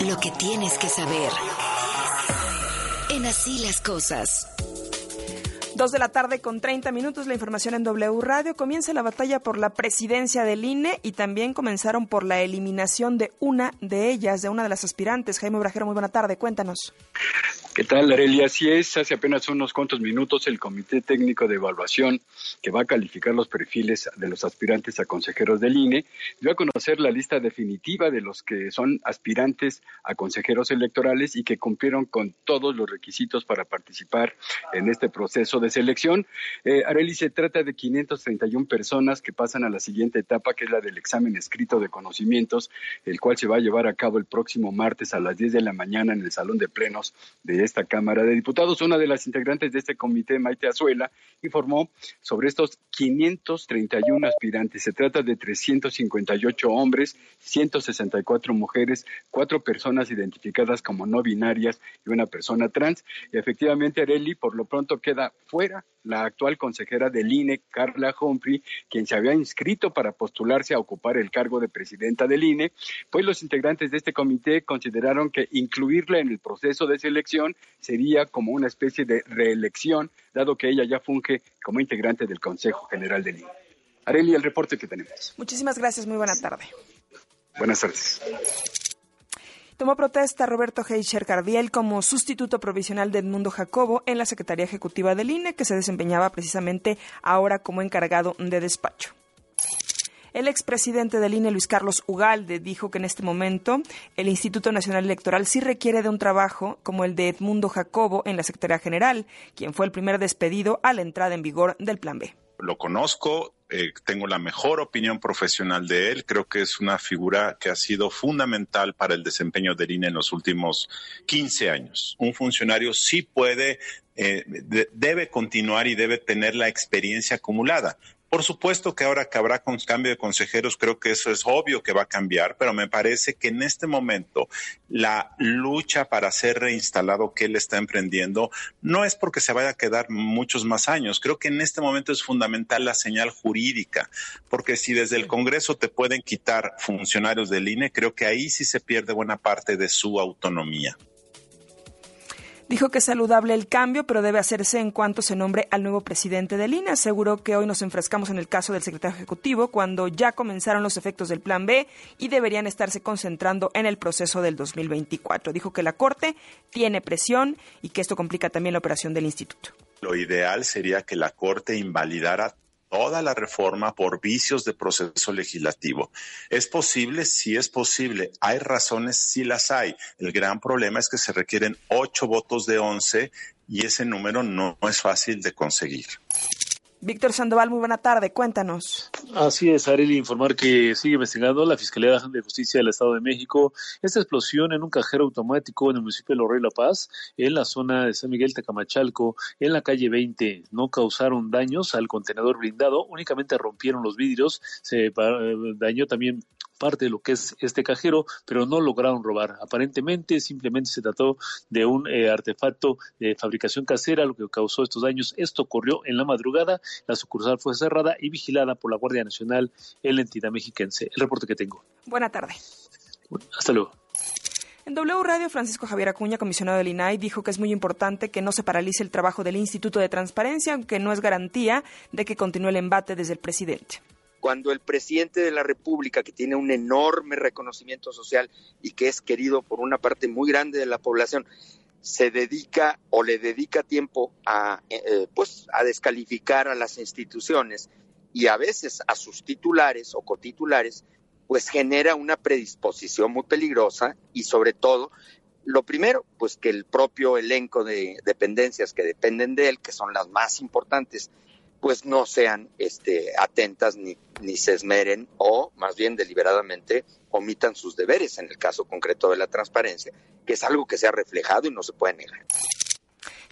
lo que tienes que saber. En así las cosas. Dos de la tarde con 30 minutos, la información en W Radio. Comienza la batalla por la presidencia del INE y también comenzaron por la eliminación de una de ellas, de una de las aspirantes. Jaime Brajero, muy buena tarde, cuéntanos. ¿Qué tal, Arelia? Así es, hace apenas unos cuantos minutos el Comité Técnico de Evaluación, que va a calificar los perfiles de los aspirantes a consejeros del INE, dio a conocer la lista definitiva de los que son aspirantes a consejeros electorales y que cumplieron con todos los requisitos para participar en este proceso de selección. Eh, Areli, se trata de 531 personas que pasan a la siguiente etapa, que es la del examen escrito de conocimientos, el cual se va a llevar a cabo el próximo martes a las 10 de la mañana en el Salón de Plenos de esta Cámara de Diputados. Una de las integrantes de este comité, Maite Azuela, informó sobre estos 531 aspirantes. Se trata de 358 hombres, 164 mujeres, cuatro personas identificadas como no binarias y una persona trans. Y efectivamente, Areli, por lo pronto queda fuera la actual consejera del INE, Carla Humphrey, quien se había inscrito para postularse a ocupar el cargo de presidenta del INE, pues los integrantes de este comité consideraron que incluirla en el proceso de selección sería como una especie de reelección, dado que ella ya funge como integrante del Consejo General del INE. Areli, el reporte que tenemos. Muchísimas gracias, muy buena tarde. Buenas tardes. Tomó protesta Roberto Heischer Cardiel como sustituto provisional de Edmundo Jacobo en la Secretaría Ejecutiva del INE, que se desempeñaba precisamente ahora como encargado de despacho. El expresidente del INE, Luis Carlos Ugalde, dijo que en este momento el Instituto Nacional Electoral sí requiere de un trabajo como el de Edmundo Jacobo en la Secretaría General, quien fue el primer despedido a la entrada en vigor del Plan B. Lo conozco, eh, tengo la mejor opinión profesional de él. Creo que es una figura que ha sido fundamental para el desempeño del INE en los últimos 15 años. Un funcionario sí puede, eh, debe continuar y debe tener la experiencia acumulada. Por supuesto que ahora que habrá con cambio de consejeros, creo que eso es obvio que va a cambiar, pero me parece que en este momento la lucha para ser reinstalado que él está emprendiendo no es porque se vaya a quedar muchos más años. Creo que en este momento es fundamental la señal jurídica, porque si desde el Congreso te pueden quitar funcionarios del INE, creo que ahí sí se pierde buena parte de su autonomía. Dijo que es saludable el cambio, pero debe hacerse en cuanto se nombre al nuevo presidente del INE. Aseguró que hoy nos enfrascamos en el caso del secretario ejecutivo cuando ya comenzaron los efectos del plan B y deberían estarse concentrando en el proceso del 2024. Dijo que la Corte tiene presión y que esto complica también la operación del instituto. Lo ideal sería que la Corte invalidara toda la reforma por vicios de proceso legislativo. ¿Es posible? Sí es posible. ¿Hay razones? Sí las hay. El gran problema es que se requieren ocho votos de once y ese número no es fácil de conseguir. Víctor Sandoval, muy buena tarde, cuéntanos. Así es, Arely, informar que sigue investigando la Fiscalía de Justicia del Estado de México esta explosión en un cajero automático en el municipio de Lorrey La Paz, en la zona de San Miguel Tecamachalco, en la calle 20. No causaron daños al contenedor blindado, únicamente rompieron los vidrios, se eh, dañó también parte de lo que es este cajero, pero no lograron robar. Aparentemente, simplemente se trató de un eh, artefacto de fabricación casera, lo que causó estos daños. Esto ocurrió en la madrugada, la sucursal fue cerrada y vigilada por la Guardia Nacional en la entidad mexiquense. El reporte que tengo. Buena tarde. Hasta luego. En W Radio, Francisco Javier Acuña, comisionado del INAI, dijo que es muy importante que no se paralice el trabajo del Instituto de Transparencia, aunque no es garantía de que continúe el embate desde el presidente cuando el presidente de la República, que tiene un enorme reconocimiento social y que es querido por una parte muy grande de la población, se dedica o le dedica tiempo a, eh, pues, a descalificar a las instituciones y a veces a sus titulares o cotitulares, pues genera una predisposición muy peligrosa y sobre todo, lo primero, pues que el propio elenco de dependencias que dependen de él, que son las más importantes pues no sean este, atentas ni, ni se esmeren o más bien deliberadamente omitan sus deberes en el caso concreto de la transparencia, que es algo que se ha reflejado y no se puede negar.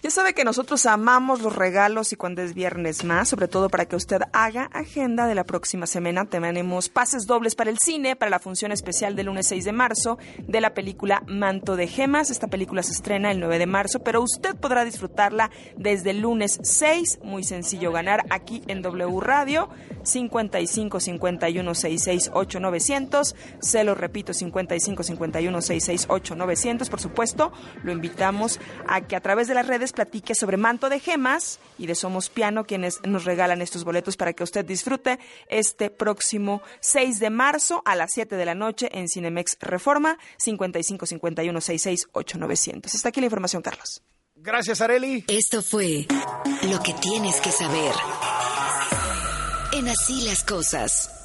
Ya sabe que nosotros amamos los regalos y cuando es viernes más, sobre todo para que usted haga agenda de la próxima semana. Tenemos pases dobles para el cine, para la función especial del lunes 6 de marzo de la película Manto de Gemas. Esta película se estrena el 9 de marzo, pero usted podrá disfrutarla desde el lunes 6. Muy sencillo ganar aquí en W Radio 55 51 66 8900. Se lo repito, 55 51 66 8900. Por supuesto, lo invitamos a que a través de las redes platique sobre Manto de Gemas y de Somos Piano, quienes nos regalan estos boletos para que usted disfrute este próximo 6 de marzo a las 7 de la noche en Cinemex Reforma 55 51 66 8900. Está aquí la información, Carlos. Gracias, Areli. Esto fue lo que tienes que saber. En así las cosas.